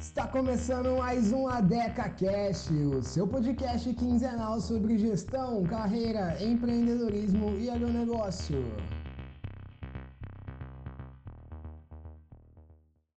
Está começando mais um ADECA Cast, o seu podcast quinzenal sobre gestão, carreira, empreendedorismo e agronegócio.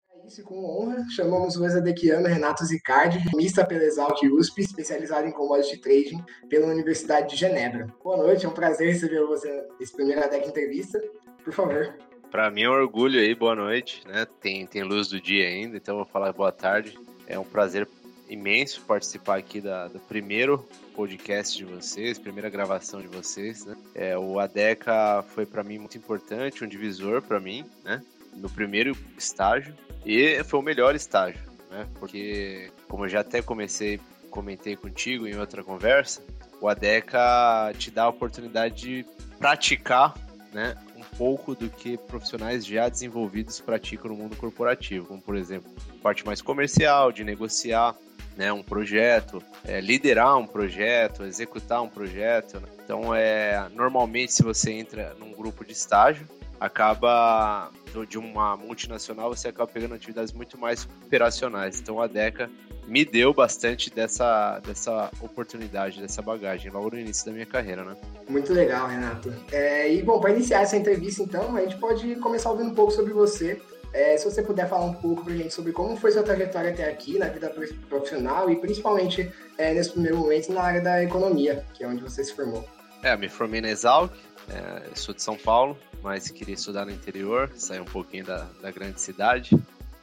É isso, com honra, chamamos o exadequiano Renato Zicardi, mista pela Exalt USP, especializado em commodity trading pela Universidade de Genebra. Boa noite, é um prazer receber você nesse primeiro ADECA Entrevista. Por favor. Para mim é um orgulho aí, boa noite, né? Tem, tem luz do dia ainda, então vou falar boa tarde. É um prazer imenso participar aqui da, do primeiro podcast de vocês, primeira gravação de vocês, né? É, o ADECA foi para mim muito importante, um divisor para mim, né? No primeiro estágio e foi o melhor estágio, né? Porque como eu já até comecei, comentei contigo em outra conversa, o ADECA te dá a oportunidade de praticar, né? Pouco do que profissionais já desenvolvidos praticam no mundo corporativo, como por exemplo, parte mais comercial, de negociar né, um projeto, é, liderar um projeto, executar um projeto. Né? Então, é, normalmente, se você entra num grupo de estágio, acaba de uma multinacional, você acaba pegando atividades muito mais operacionais. Então, a DECA me deu bastante dessa, dessa oportunidade, dessa bagagem, logo no início da minha carreira, né? Muito legal, Renato. É, e, bom, para iniciar essa entrevista, então, a gente pode começar ouvindo um pouco sobre você. É, se você puder falar um pouco para a gente sobre como foi sua trajetória até aqui na vida profissional e principalmente é, nesse primeiro momento na área da economia, que é onde você se formou. É, me formei na Exalc, é, sou de São Paulo, mas queria estudar no interior, sair um pouquinho da, da grande cidade.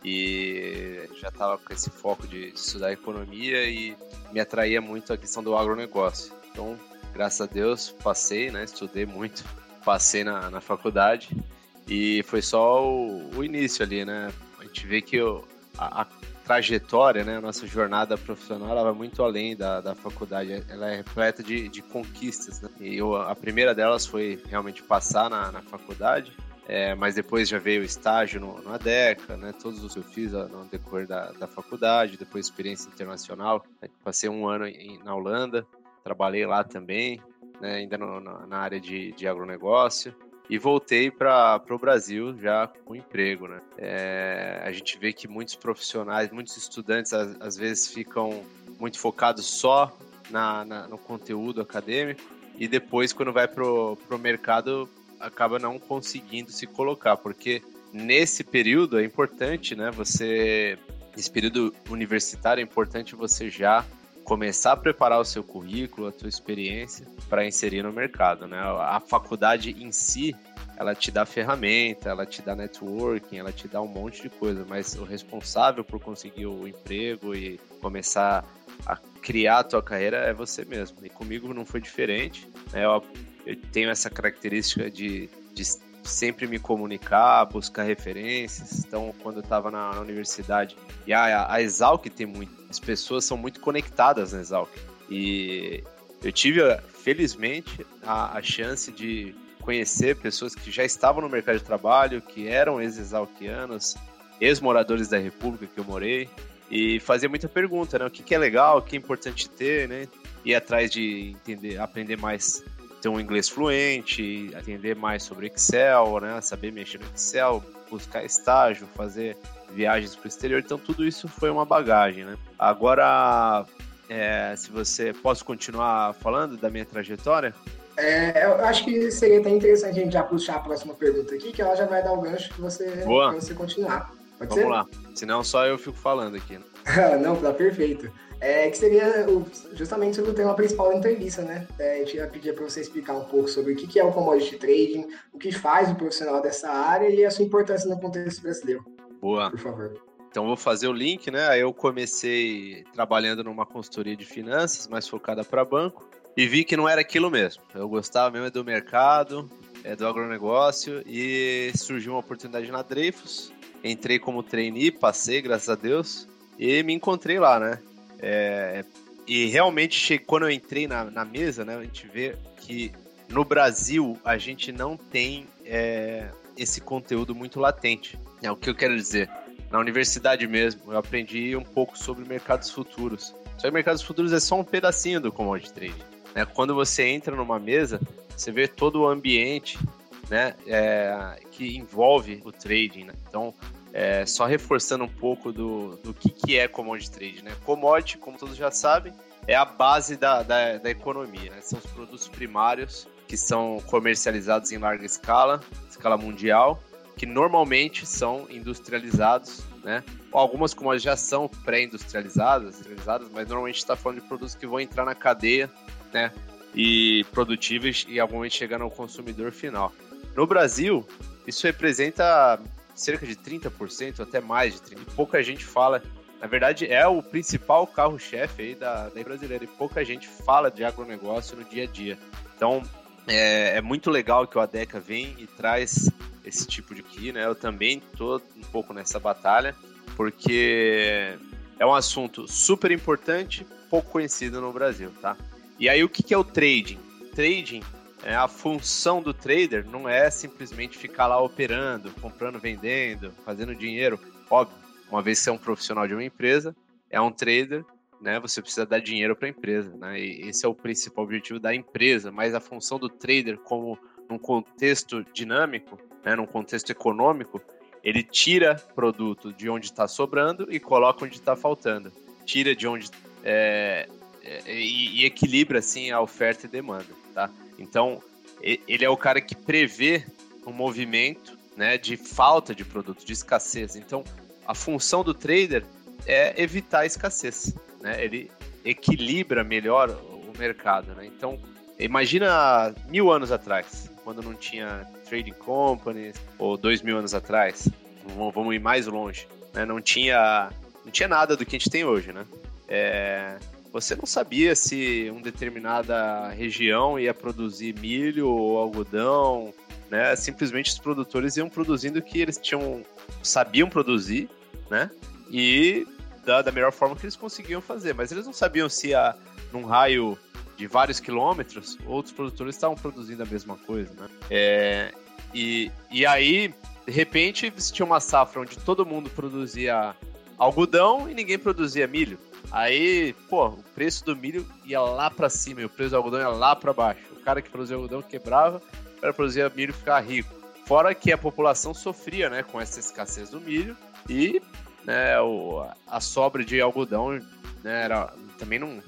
E já estava com esse foco de, estudar economia e me atraía muito a questão do agronegócio. Então, graças a Deus, passei, né? Estudei muito, passei na, na faculdade e foi só o, o início ali, né? A gente vê que eu, a, a, trajetória, né? A nossa jornada profissional ela vai muito além da, da faculdade. Ela é repleta de, de conquistas, né? E eu, a primeira delas foi realmente passar na, na faculdade. É, mas depois já veio o estágio no, no ADECA, né? Todos os que eu fiz no decorrer da, da faculdade, depois experiência internacional. Né? Passei um ano em, na Holanda, trabalhei lá também, né? ainda no, na área de, de agronegócio e voltei para o Brasil já com emprego, né? É, a gente vê que muitos profissionais, muitos estudantes às, às vezes ficam muito focados só na, na, no conteúdo acadêmico e depois quando vai pro, pro mercado acaba não conseguindo se colocar, porque nesse período é importante, né? Você nesse período universitário é importante você já começar a preparar o seu currículo, a sua experiência para inserir no mercado, né? A faculdade em si, ela te dá ferramenta, ela te dá networking, ela te dá um monte de coisa, mas o responsável por conseguir o emprego e começar a criar a tua carreira é você mesmo. E comigo não foi diferente. Né? Eu, eu tenho essa característica de, de sempre me comunicar, buscar referências. Então, quando eu estava na, na, universidade, e a, a Exalc tem muito, as pessoas são muito conectadas na Exalc. E eu tive, felizmente, a, a chance de conhecer pessoas que já estavam no mercado de trabalho, que eram ex-exalquianos, ex-moradores da República que eu morei, e fazer muita pergunta, né? O que, que é legal, o que é importante ter, né? Ir atrás de entender, aprender mais ter um inglês fluente, entender mais sobre Excel, né? Saber mexer no Excel, buscar estágio, fazer viagens para o exterior. Então, tudo isso foi uma bagagem, né? Agora, é, se você... Posso continuar falando da minha trajetória? É, eu acho que seria até interessante a gente já puxar a próxima pergunta aqui, que ela já vai dar o gancho para você, você continuar. Pode Vamos ser? lá. Senão só eu fico falando aqui. Né? Não, tá perfeito. É, que seria justamente sobre o tema principal da entrevista, né? É, a gente ia pedir para você explicar um pouco sobre o que é o commodity trading, o que faz o profissional dessa área e a sua importância no contexto brasileiro. Boa. Por favor. Então vou fazer o link, né? Aí eu comecei trabalhando numa consultoria de finanças, mais focada para banco, e vi que não era aquilo mesmo. Eu gostava mesmo do mercado, é, do agronegócio, e surgiu uma oportunidade na Dreyfus. Entrei como trainee, passei, graças a Deus, e me encontrei lá, né? É, e realmente, quando eu entrei na, na mesa, né, a gente vê que no Brasil a gente não tem é, esse conteúdo muito latente. É o que eu quero dizer. Na universidade mesmo, eu aprendi um pouco sobre mercados futuros. Só que mercados futuros é só um pedacinho do commodity trading. Né? Quando você entra numa mesa, você vê todo o ambiente né, é, que envolve o trading. Né? Então, é, só reforçando um pouco do, do que, que é commodity trade. Né? Commodity, como todos já sabem, é a base da, da, da economia. Né? São os produtos primários que são comercializados em larga escala, escala mundial, que normalmente são industrializados, né? Algumas commodities já são pré-industrializadas, industrializadas, mas normalmente está falando de produtos que vão entrar na cadeia, né? E produtíveis e alguns chegando ao consumidor final. No Brasil, isso representa cerca de 30%, até mais de 30%. Pouca gente fala. Na verdade, é o principal carro-chefe aí da, da brasileira. E pouca gente fala de agronegócio no dia a dia. Então, é, é, muito legal que o ADECA vem e traz esse tipo de aqui, né? Eu também tô um pouco nessa batalha, porque é um assunto super importante, pouco conhecido no Brasil, tá? E aí, o que é o trading? Trading é, a função do trader não é simplesmente ficar lá operando, comprando, vendendo, fazendo dinheiro. Óbvio, uma vez que você é um profissional de uma empresa, é um trader, né? Você precisa dar dinheiro para a empresa, né? E esse é o principal objetivo da empresa. Mas a função do trader, como num contexto dinâmico, né? Num contexto econômico, ele tira produto de onde está sobrando e coloca onde está faltando. Tira de onde é, é, e, e equilibra assim a oferta e demanda, tá? Então, ele é o cara que prevê um movimento né, de falta de produto, de escassez. Então, a função do trader é evitar a escassez. Né? Ele equilibra melhor o mercado. Né? Então, imagina mil anos atrás, quando não tinha trading companies, ou dois mil anos atrás, vamos ir mais longe, né? não, tinha, não tinha nada do que a gente tem hoje. Né? É, você não sabia se uma determinada região ia produzir milho ou algodão, né? Simplesmente os produtores iam produzindo o que eles tinham sabiam produzir, né? E da, da melhor forma que eles conseguiam fazer, mas eles não sabiam se a, num raio de vários quilômetros outros produtores estavam produzindo a mesma coisa, né? É, e, e aí, de repente, você tinha uma safra onde todo mundo produzia algodão e ninguém produzia milho. Aí, pô, o preço do milho ia lá para cima e o preço do algodão ia lá para baixo. O cara que produzia algodão quebrava para produzir milho ficar rico. Fora que a população sofria, né, com essa escassez do milho e né, o, a sobra de algodão né, era, também não,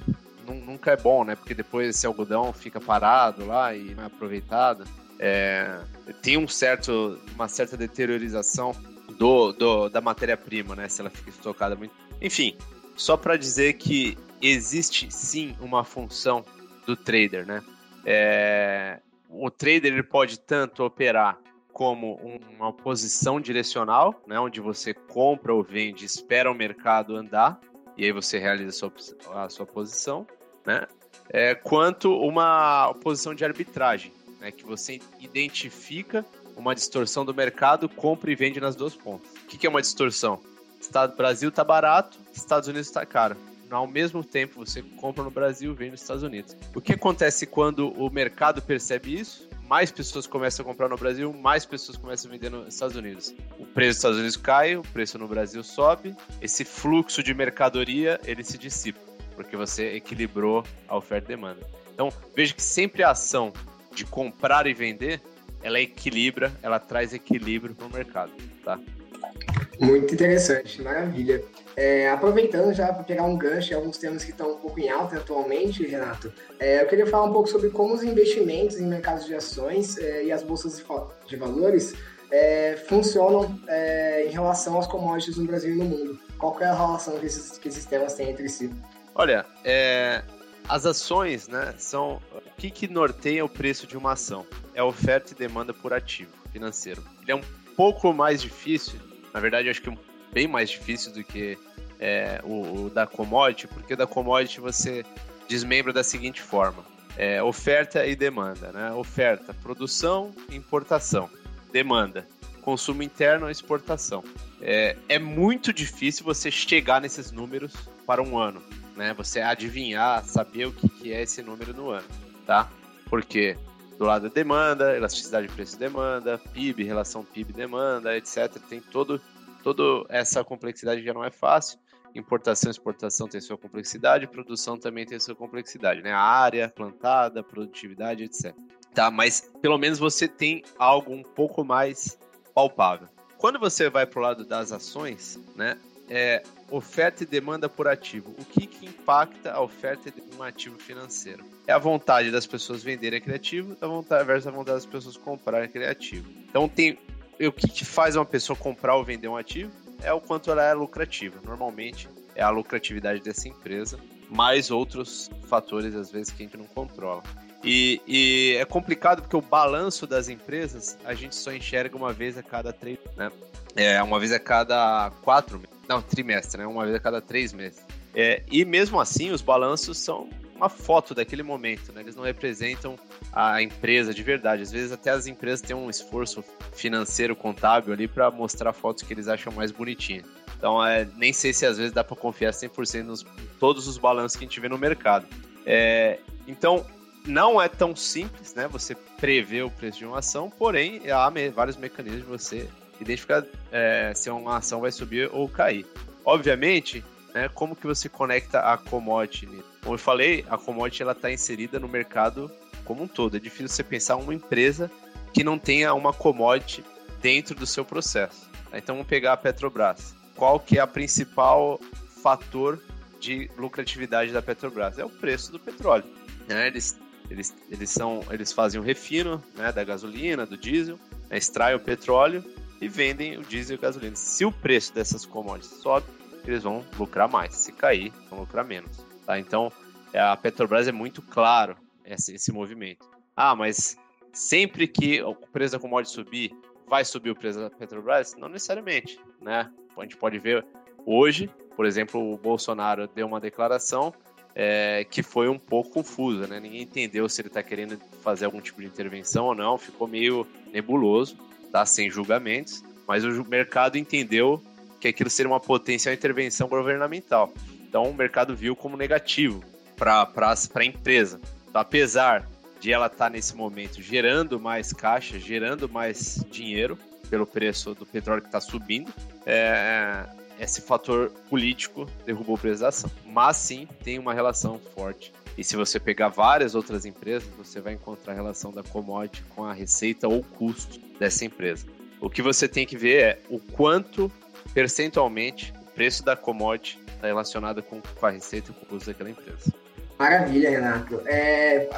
não, nunca é bom, né, porque depois esse algodão fica parado lá e não é aproveitado. É, tem um certo, uma certa deteriorização do, do da matéria-prima, né, se ela fica estocada muito. Enfim, só para dizer que existe sim uma função do trader, né? É, o trader ele pode tanto operar como uma posição direcional, né, onde você compra ou vende, espera o mercado andar e aí você realiza a sua, a sua posição, né? É, quanto uma posição de arbitragem, né, que você identifica uma distorção do mercado, compra e vende nas duas pontas. O que, que é uma distorção? Estado Brasil tá barato, Estados Unidos está caro. Ao mesmo tempo, você compra no Brasil vende nos Estados Unidos. O que acontece quando o mercado percebe isso? Mais pessoas começam a comprar no Brasil, mais pessoas começam a vender nos Estados Unidos. O preço dos Estados Unidos cai, o preço no Brasil sobe. Esse fluxo de mercadoria ele se dissipa, porque você equilibrou a oferta e demanda. Então, veja que sempre a ação de comprar e vender, ela equilibra, ela traz equilíbrio para o mercado, tá? Muito interessante, maravilha. É, aproveitando já para pegar um gancho em alguns temas que estão um pouco em alta atualmente, Renato, é, eu queria falar um pouco sobre como os investimentos em mercados de ações é, e as bolsas de valores é, funcionam é, em relação aos commodities no Brasil e no mundo. Qual é a relação que esses, que esses temas têm entre si? Olha, é, as ações, né, são o que, que norteia o preço de uma ação? É oferta e demanda por ativo financeiro. Ele é um pouco mais difícil na verdade, acho que é bem mais difícil do que é, o, o, da commodity, porque da commodity você desmembra da seguinte forma: é, oferta e demanda. Né? Oferta, produção importação. Demanda, consumo interno exportação. É, é muito difícil você chegar nesses números para um ano. Né? Você adivinhar, saber o que, que é esse número no ano. Tá? Porque do lado da demanda, elasticidade de preço e demanda, PIB, relação PIB-demanda, etc. Tem todo, toda essa complexidade já não é fácil. Importação e exportação tem sua complexidade, produção também tem sua complexidade, né? A área plantada, produtividade, etc. tá? Mas pelo menos você tem algo um pouco mais palpável. Quando você vai para o lado das ações, né, é oferta e demanda por ativo. O que, que impacta a oferta de um ativo financeiro? É a vontade das pessoas venderem aquele ativo a vontade, versus a vontade das pessoas comprarem aquele ativo. Então tem o que, que faz uma pessoa comprar ou vender um ativo é o quanto ela é lucrativa. Normalmente é a lucratividade dessa empresa, mais outros fatores às vezes que a gente não controla. E, e, é complicado porque o balanço das empresas a gente só enxerga uma vez a cada três, né? É, uma vez a cada quatro, não, trimestre, né? Uma vez a cada três meses. É, e mesmo assim, os balanços são uma foto daquele momento, né? Eles não representam a empresa de verdade. Às vezes até as empresas têm um esforço financeiro, contábil ali para mostrar fotos que eles acham mais bonitinhas. Então, é, nem sei se às vezes dá para confiar 100% nos todos os balanços que a gente vê no mercado. É, então, não é tão simples, né? Você prever o preço de uma ação, porém há me vários mecanismos de você identificar é, se uma ação vai subir ou cair. Obviamente, né, como que você conecta a commodity? Como eu falei, a commodity está inserida no mercado como um todo. É difícil você pensar uma empresa que não tenha uma commodity dentro do seu processo. Então vamos pegar a Petrobras. Qual que é a principal fator de lucratividade da Petrobras? É o preço do petróleo. Né? Eles eles, eles, são, eles fazem o refino né, da gasolina, do diesel, né, extraem o petróleo e vendem o diesel e a gasolina. Se o preço dessas commodities sobe, eles vão lucrar mais. Se cair, vão lucrar menos. Tá? Então, a Petrobras é muito claro esse, esse movimento. Ah, mas sempre que o preço da commodity subir, vai subir o preço da Petrobras? Não necessariamente, né? A gente pode ver hoje, por exemplo, o Bolsonaro deu uma declaração é, que foi um pouco confusa, né? Ninguém entendeu se ele está querendo fazer algum tipo de intervenção ou não, ficou meio nebuloso, tá? Sem julgamentos, mas o mercado entendeu que aquilo seria uma potencial intervenção governamental. Então o mercado viu como negativo para a empresa. Então, apesar de ela estar tá nesse momento gerando mais caixa, gerando mais dinheiro pelo preço do petróleo que está subindo, é, esse fator político derrubou o preço da ação. Mas sim, tem uma relação forte. E se você pegar várias outras empresas, você vai encontrar a relação da commodity com a receita ou custo dessa empresa. O que você tem que ver é o quanto percentualmente o preço da commodity está relacionado com, a receita e com o custo daquela empresa. Maravilha, Renato. É,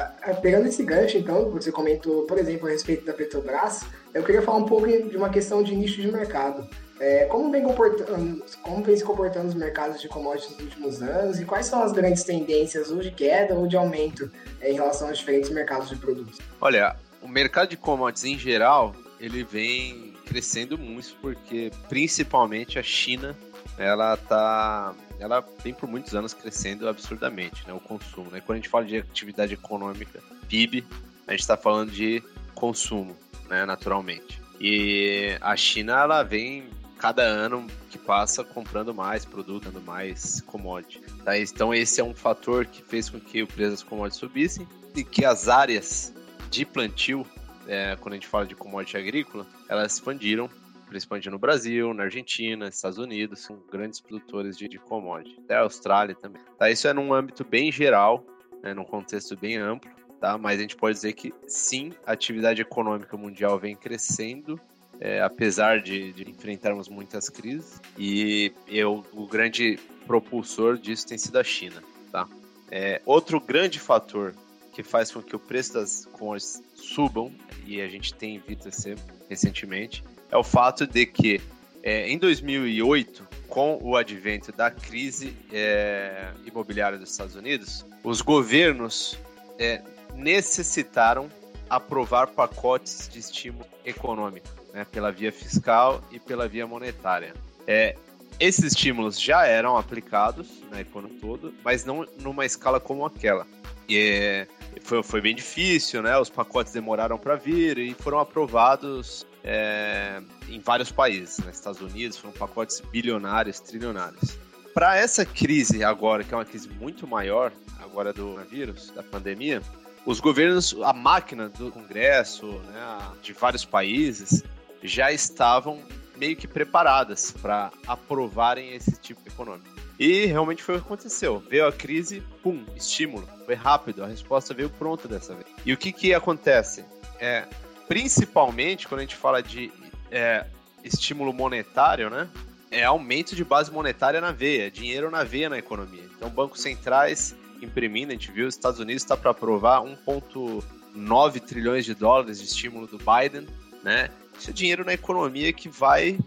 pegando esse gancho, então, você comentou, por exemplo, a respeito da Petrobras, eu queria falar um pouco de uma questão de nicho de mercado. É, como, vem como vem se comportando os mercados de commodities nos últimos anos e quais são as grandes tendências ou de queda ou de aumento é, em relação aos diferentes mercados de produtos? Olha, o mercado de commodities em geral, ele vem crescendo muito porque principalmente a China, ela tá ela vem por muitos anos crescendo absurdamente, né, o consumo, né? Quando a gente fala de atividade econômica, PIB, a gente está falando de consumo, né, naturalmente. E a China ela vem cada ano que passa comprando mais produto, dando mais commodity. Tá? Então esse é um fator que fez com que o preço das commodities subissem e que as áreas de plantio, é, quando a gente fala de commodity agrícola, elas expandiram, principalmente no Brasil, na Argentina, Estados Unidos, são grandes produtores de, de commodity. Até a Austrália também. Tá? Isso é num âmbito bem geral, né, num contexto bem amplo, tá? mas a gente pode dizer que sim, a atividade econômica mundial vem crescendo é, apesar de, de, enfrentarmos muitas crises. E eu, o grande propulsor disso tem sido a China. Tá? É, outro grande fator que faz com que o preço das commodities subam, e a gente tem visto ser recentemente, é o fato de que é, em 2008, com o advento da crise é, imobiliária dos Estados Unidos, os governos é, necessitaram aprovar pacotes de estímulo econômico né, pela via fiscal e pela via monetária. É, esses estímulos já eram aplicados na economia toda, mas não numa escala como aquela. E é, foi, foi bem difícil, né? Os pacotes demoraram para vir e foram aprovados é, em vários países. Nos né? Estados Unidos foram pacotes bilionários, trilionários. Para essa crise agora, que é uma crise muito maior, agora do vírus, da pandemia, os governos, a máquina do Congresso, né, de vários países, já estavam meio que preparadas para aprovarem esse tipo econômico. E realmente foi o que aconteceu. Veio a crise, pum, estímulo. Foi rápido, a resposta veio pronta dessa vez. E o que que acontece? É, principalmente quando a gente fala de é, estímulo monetário, né? É aumento de base monetária na veia, dinheiro na veia na economia. Então, bancos centrais imprimindo, a gente viu, os Estados Unidos está para aprovar 1,9 trilhões de dólares de estímulo do Biden, né? Isso é dinheiro na economia que vai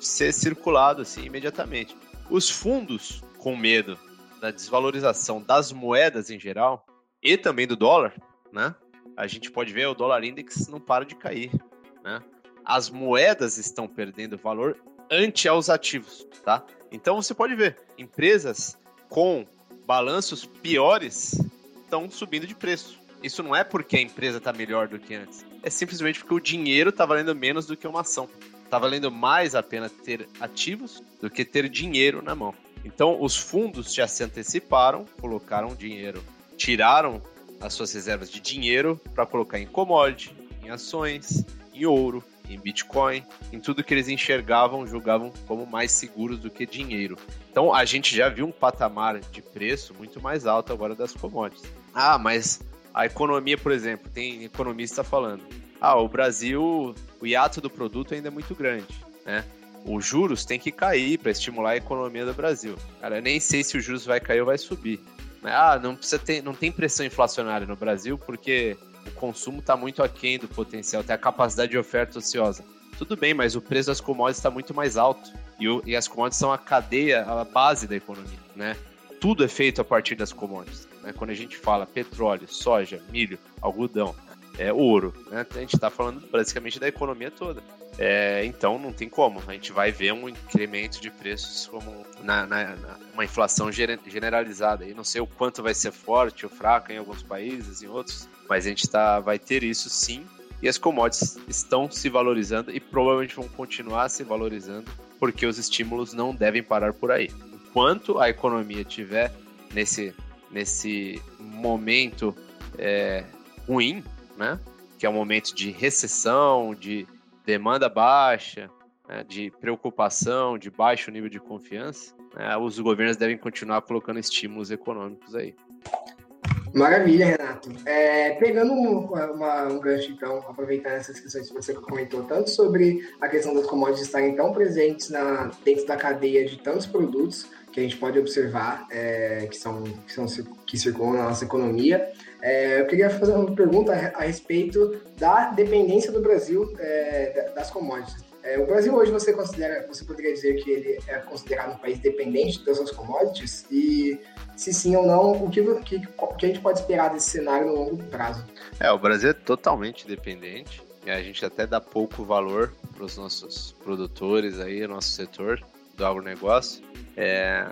ser circulado assim imediatamente. Os fundos, com medo da desvalorização das moedas em geral e também do dólar, né? A gente pode ver o dólar index não para de cair, né? As moedas estão perdendo valor ante aos ativos, tá? Então você pode ver empresas com balanços piores estão subindo de preço. Isso não é porque a empresa está melhor do que antes. É simplesmente porque o dinheiro está valendo menos do que uma ação. Está valendo mais a pena ter ativos do que ter dinheiro na mão. Então, os fundos já se anteciparam, colocaram dinheiro, tiraram as suas reservas de dinheiro para colocar em commodity, em ações, em ouro, em Bitcoin, em tudo que eles enxergavam, julgavam como mais seguros do que dinheiro. Então a gente já viu um patamar de preço muito mais alto agora das commodities. Ah, mas a economia, por exemplo, tem economista falando: ah, o Brasil, o hiato do produto ainda é muito grande, né? Os juros tem que cair para estimular a economia do Brasil. Cara, eu nem sei se os juros vai cair ou vai subir. Ah, não precisa ter, não tem pressão inflacionária no Brasil porque o consumo está muito aquém do potencial, tem a capacidade de oferta ociosa. Tudo bem, mas o preço das commodities está muito mais alto. E, o, e, as commodities são a cadeia, a base da economia, né? Tudo é feito a partir das commodities. Né? Quando a gente fala petróleo, soja, milho, algodão, é, ouro, né? A gente está falando basicamente da economia toda. É, então não tem como. A gente vai ver um incremento de preços como na, na, na, uma inflação generalizada. E não sei o quanto vai ser forte ou fraca em alguns países, em outros, mas a gente tá, vai ter isso sim. E as commodities estão se valorizando e provavelmente vão continuar se valorizando porque os estímulos não devem parar por aí. Enquanto a economia estiver nesse, nesse momento é, ruim, né? que é um momento de recessão, de demanda baixa, né? de preocupação, de baixo nível de confiança, né? os governos devem continuar colocando estímulos econômicos aí. Maravilha, Renato. É, pegando um, uma, um gancho, então, aproveitando essas questões que você comentou, tanto sobre a questão das commodities estarem tão presentes na, dentro da cadeia de tantos produtos que a gente pode observar é, que, são, que, são, que circulam na nossa economia, é, eu queria fazer uma pergunta a, respeito da dependência do Brasil é, das commodities. É, o Brasil hoje você considera, você poderia dizer que ele é considerado um país dependente das suas commodities? E se sim ou não, o que, que, que a gente pode esperar desse cenário no longo prazo? É, o Brasil é totalmente dependente. A gente até dá pouco valor para os nossos produtores aí, nosso setor do agronegócio. É,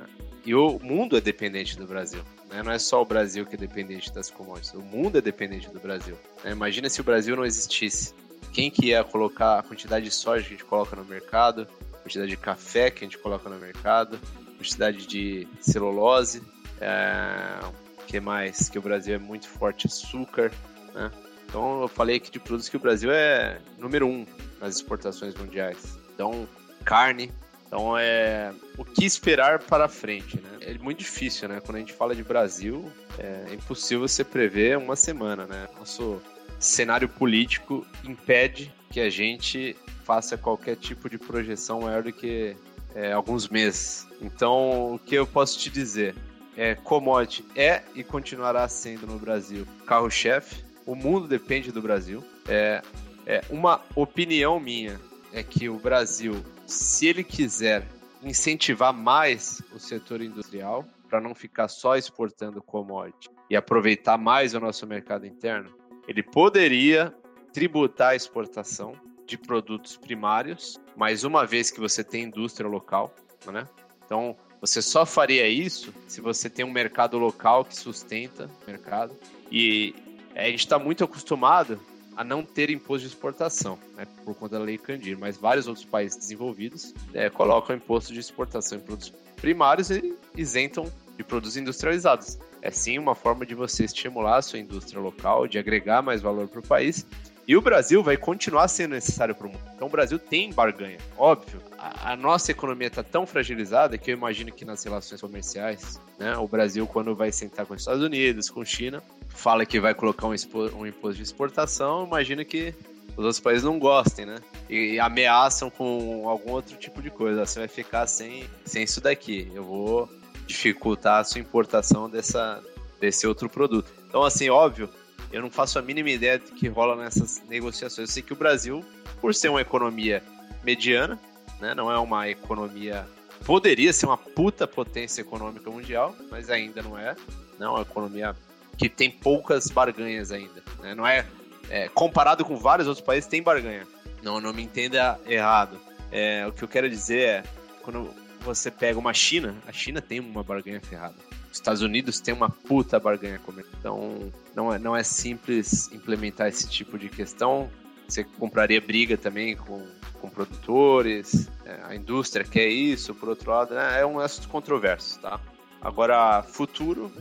e o mundo é dependente do Brasil. Né? Não é só o Brasil que é dependente das commodities, o mundo é dependente do Brasil. Né? Imagina se o Brasil não existisse. Quem que ia colocar a quantidade de soja que a gente coloca no mercado, a quantidade de café que a gente coloca no mercado, a quantidade de celulose, é, que mais? Que o Brasil é muito forte açúcar, né? Então eu falei aqui de produtos que o Brasil é número um nas exportações mundiais. Então, carne. Então é o que esperar para frente, né? É muito difícil, né? Quando a gente fala de Brasil, é impossível você prever uma semana, né? Nosso cenário político impede que a gente faça qualquer tipo de projeção maior do que é, alguns meses. Então, o que eu posso te dizer? é, commodity é e continuará sendo no Brasil carro-chefe. O mundo depende do Brasil. É, é uma opinião minha é que o Brasil, se ele quiser incentivar mais o setor industrial para não ficar só exportando commodity e aproveitar mais o nosso mercado interno, ele poderia tributar a exportação de produtos primários, mais uma vez que você tem indústria local, né? Então, você só faria isso se você tem um mercado local que sustenta o mercado. E a gente está muito acostumado a não ter imposto de exportação, né, por conta da lei Candir, mas vários outros países desenvolvidos é, colocam imposto de exportação em produtos primários e isentam de produtos industrializados. É sim uma forma de você estimular a sua indústria local, de agregar mais valor para o país E o Brasil vai continuar sendo necessário para o mundo. Então o Brasil tem barganha, óbvio. A, a nossa economia está tão fragilizada que eu imagino que nas relações comerciais, né, o Brasil, quando vai sentar com os Estados Unidos, com China, fala que vai colocar um, um imposto de exportação, imagina que os outros países não gostem, né? E, e, ameaçam com algum outro tipo de coisa. Você vai ficar sem, sem isso daqui. Eu vou dificultar a sua importação dessa, desse outro produto. Então, assim, óbvio, eu não faço a mínima ideia do que rola nessas negociações. Eu sei que o Brasil, por ser uma economia mediana, né, não é uma economia. Poderia ser uma puta potência econômica mundial, mas ainda não é. Não, é uma economia que tem poucas barganhas ainda. Né? Não é, é, Comparado com vários outros países, tem barganha. Não, não me entenda errado. É, o que eu quero dizer é, quando você pega uma China, a China tem uma barganha ferrada. Os Estados Unidos tem uma puta barganha comercial. Então, não é, não é simples implementar esse tipo de questão. Você compraria briga também com, com produtores, é, a indústria quer isso, por outro lado, né? é um assunto controverso, tá? Agora, futuro,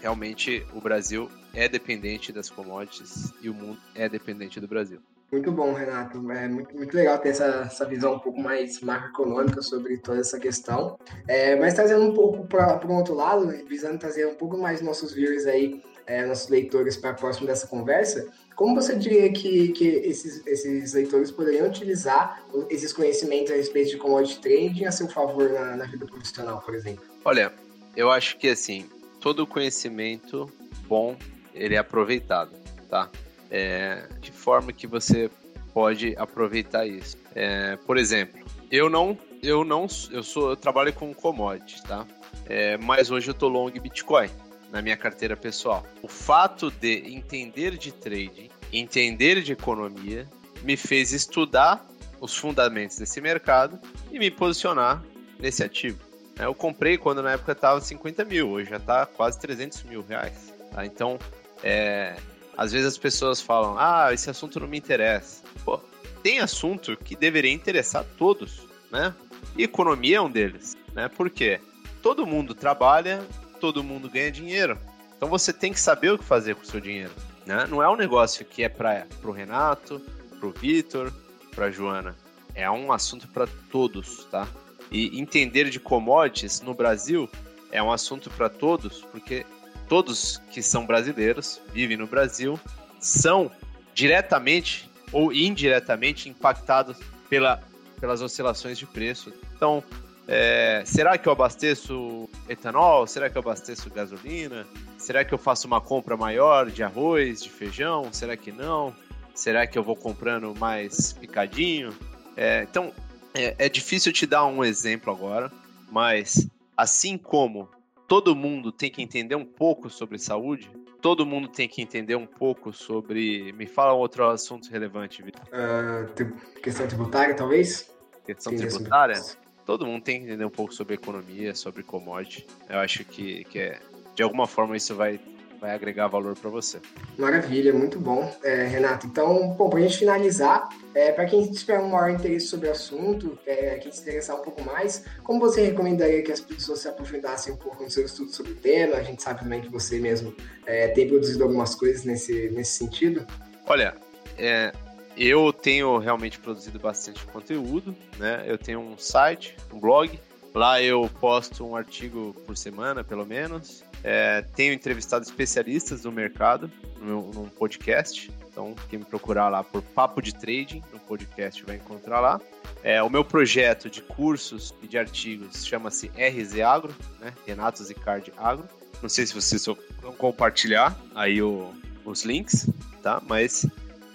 realmente o Brasil é dependente das commodities e o mundo é dependente do Brasil. Muito bom, Renato. É muito, muito legal ter essa, essa visão um pouco mais macroeconômica sobre toda essa questão. É, mas trazendo um pouco para um outro lado, visando trazer um pouco mais nossos viewers aí, é, nossos leitores para próximo dessa conversa, como você diria que, que esses, esses leitores poderiam utilizar esses conhecimentos a respeito de commodity trading a seu favor na, na vida profissional, por exemplo? Olha, eu acho que assim, todo conhecimento bom, ele é aproveitado, tá? É, de forma que você pode aproveitar isso. É, por exemplo, eu não, eu não, eu sou, eu trabalho com commodities, tá? É, mas hoje eu tô long Bitcoin na minha carteira pessoal. O fato de entender de trading, entender de economia, me fez estudar os fundamentos desse mercado e me posicionar nesse ativo. Eu comprei quando na época estava 50 mil, hoje já está quase 300 mil reais. Tá? Então, é, às vezes as pessoas falam, ah, esse assunto não me interessa. Pô, tem assunto que deveria interessar todos, né? E economia é um deles, né? Por quê? Todo mundo trabalha, todo mundo ganha dinheiro. Então você tem que saber o que fazer com o seu dinheiro. Né? Não é um negócio que é para o Renato, para o Vitor, para Joana. É um assunto para todos, tá? E entender de commodities no Brasil é um assunto para todos, porque todos que são brasileiros, vivem no Brasil, são diretamente ou indiretamente impactados pela, pelas oscilações de preço. Então, é, será que eu abasteço etanol? Será que eu abasteço gasolina? Será que eu faço uma compra maior de arroz, de feijão? Será que não? Será que eu vou comprando mais picadinho? É, então, é, é difícil te dar um exemplo agora, mas assim como todo mundo tem que entender um pouco sobre saúde, todo mundo tem que entender um pouco sobre. Me fala um outro assunto relevante, Vitor. Uh, questão tributária, talvez? Questão tributária? Todo mundo tem que entender um pouco sobre economia, sobre commodity. Eu acho que, que é, de alguma forma isso vai vai agregar valor para você. Maravilha, muito bom, é, Renato. Então, bom, para a gente finalizar, é, para quem tiver um maior interesse sobre o assunto, é, quem se interessar um pouco mais, como você recomendaria que as pessoas se aprofundassem um pouco no seu estudo sobre o tema? A gente sabe também que você mesmo é, tem produzido algumas coisas nesse, nesse sentido. Olha, é, eu tenho realmente produzido bastante conteúdo, né? Eu tenho um site, um blog. Lá eu posto um artigo por semana, pelo menos. É, tenho entrevistado especialistas do mercado no num podcast. Então, quem me procurar lá por Papo de Trading, no podcast vai encontrar lá. É, o meu projeto de cursos e de artigos chama-se RZ Agro, né? Renato Zicard Agro. Não sei se vocês vão compartilhar aí o, os links, tá? Mas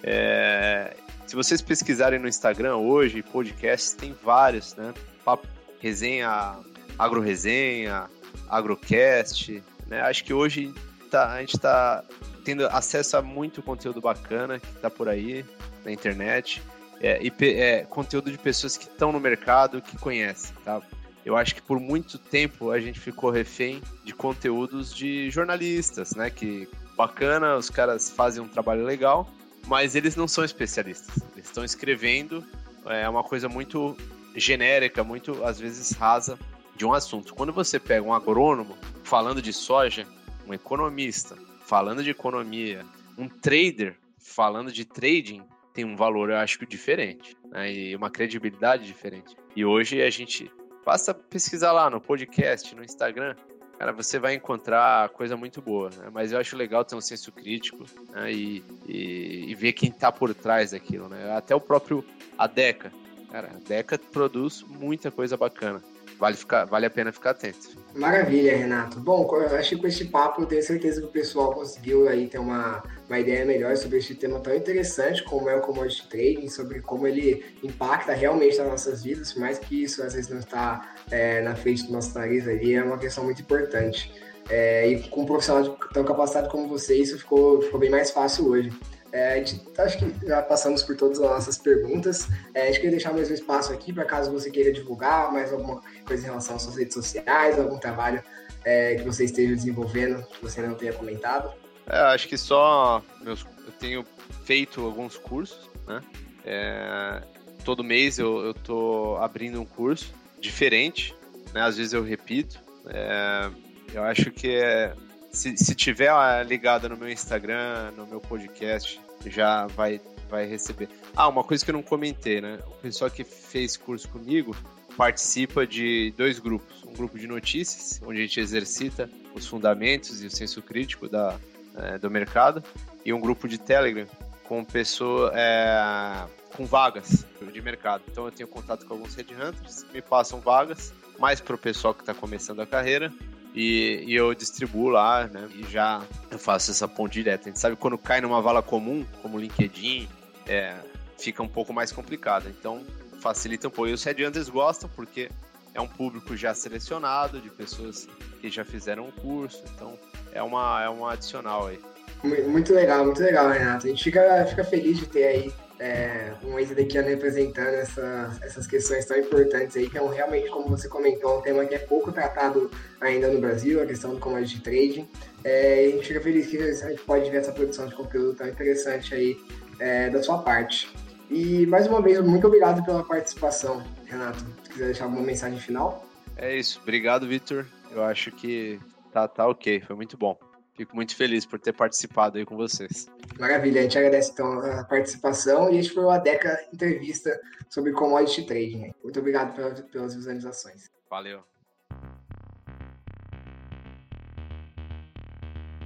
é, se vocês pesquisarem no Instagram hoje, podcasts, tem vários, né? Papo, resenha, agro resenha, agrocast, né? Acho que hoje tá, a gente está tendo acesso a muito conteúdo bacana que está por aí na internet. É, e é, conteúdo de pessoas que estão no mercado, que conhecem, tá? Eu acho que por muito tempo a gente ficou refém de conteúdos de jornalistas, né? Que bacana, os caras fazem um trabalho legal, mas eles não são especialistas. Eles estão escrevendo é uma coisa muito genérica, muito às vezes rasa de um assunto. Quando você pega um agrônomo falando de soja, um economista falando de economia, um trader falando de trading, tem um valor, eu acho, diferente, né? E uma credibilidade diferente. E hoje a gente basta pesquisar lá no podcast, no Instagram, cara, você vai encontrar coisa muito boa, né? Mas eu acho legal ter um senso crítico né? e, e, e, ver quem está por trás daquilo, né? Até o próprio Adeca, cara, a Deca produz muita coisa bacana. Vale, ficar, vale a pena ficar atento. Maravilha, Renato. Bom, eu acho que com este papo eu tenho certeza que o pessoal conseguiu aí ter uma, uma ideia melhor sobre este tema tão interessante como é o commodity trading, sobre como ele impacta realmente nas nossas vidas, mais que isso às vezes não está é, na frente do nosso nariz ali, é uma questão muito importante. É, e com um profissional tão capacitado como você, isso ficou, ficou bem mais fácil hoje. É, gente, acho que já passamos por todas as nossas perguntas. É, a gente queria deixar mais um espaço aqui para caso você queira divulgar mais alguma coisa em relação às suas redes sociais, algum trabalho é, que você esteja desenvolvendo que você não tenha comentado. É, acho que só meus, eu tenho feito alguns cursos, né? É, todo mês eu, tô abrindo um curso diferente, né? Às vezes eu repito. É, eu acho que é, se, se tiver ligada no meu Instagram, no meu podcast, já vai, vai receber. Ah, uma coisa que eu não comentei, né? O pessoal que fez curso comigo participa de dois grupos. Um grupo de notícias, onde a gente exercita os fundamentos e o senso crítico da, é, do mercado, e um grupo de Telegram com pessoa é, com vagas de mercado. Então eu tenho contato com alguns headhunters, me passam vagas, mais para o pessoal que está começando a carreira, e, e, eu distribuo lá, né? E já eu faço essa ponte direta. A gente sabe que quando cai numa vala comum, como LinkedIn, é, fica um pouco mais complicado. Então, facilita um pouco. E os headhunters gostam porque é um público já selecionado, de pessoas que já fizeram o curso. Então, é uma, é uma adicional aí. Muito legal, muito legal, Renato. A gente fica, fica feliz de ter aí é, um ex-dequiano representando essa, essas questões tão importantes aí, que é um, realmente, como você comentou, um tema que é pouco tratado ainda no Brasil, a questão do commodity trading. É, a gente fica feliz que a gente pode ver essa produção de conteúdo tão interessante aí é, da sua parte. E mais uma vez, muito obrigado pela participação, Renato. Se quiser deixar alguma mensagem final. É isso. Obrigado, Vitor. Eu acho que tá, tá ok. Foi muito bom. Fico muito feliz por ter participado aí com vocês. Maravilha, a gente agradece então a participação e este foi o Adeca Entrevista sobre Commodity Trading. Muito obrigado pelas visualizações. Valeu.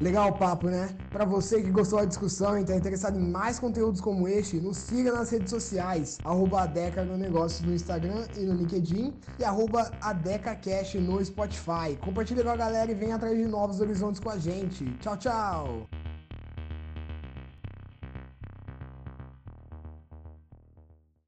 Legal o papo, né? Para você que gostou da discussão e está interessado em mais conteúdos como este, nos siga nas redes sociais, arroba Adeca no no Instagram e no LinkedIn e arroba AdecaCash no Spotify. Compartilhe com a galera e venha atrás de novos horizontes com a gente. Tchau, tchau!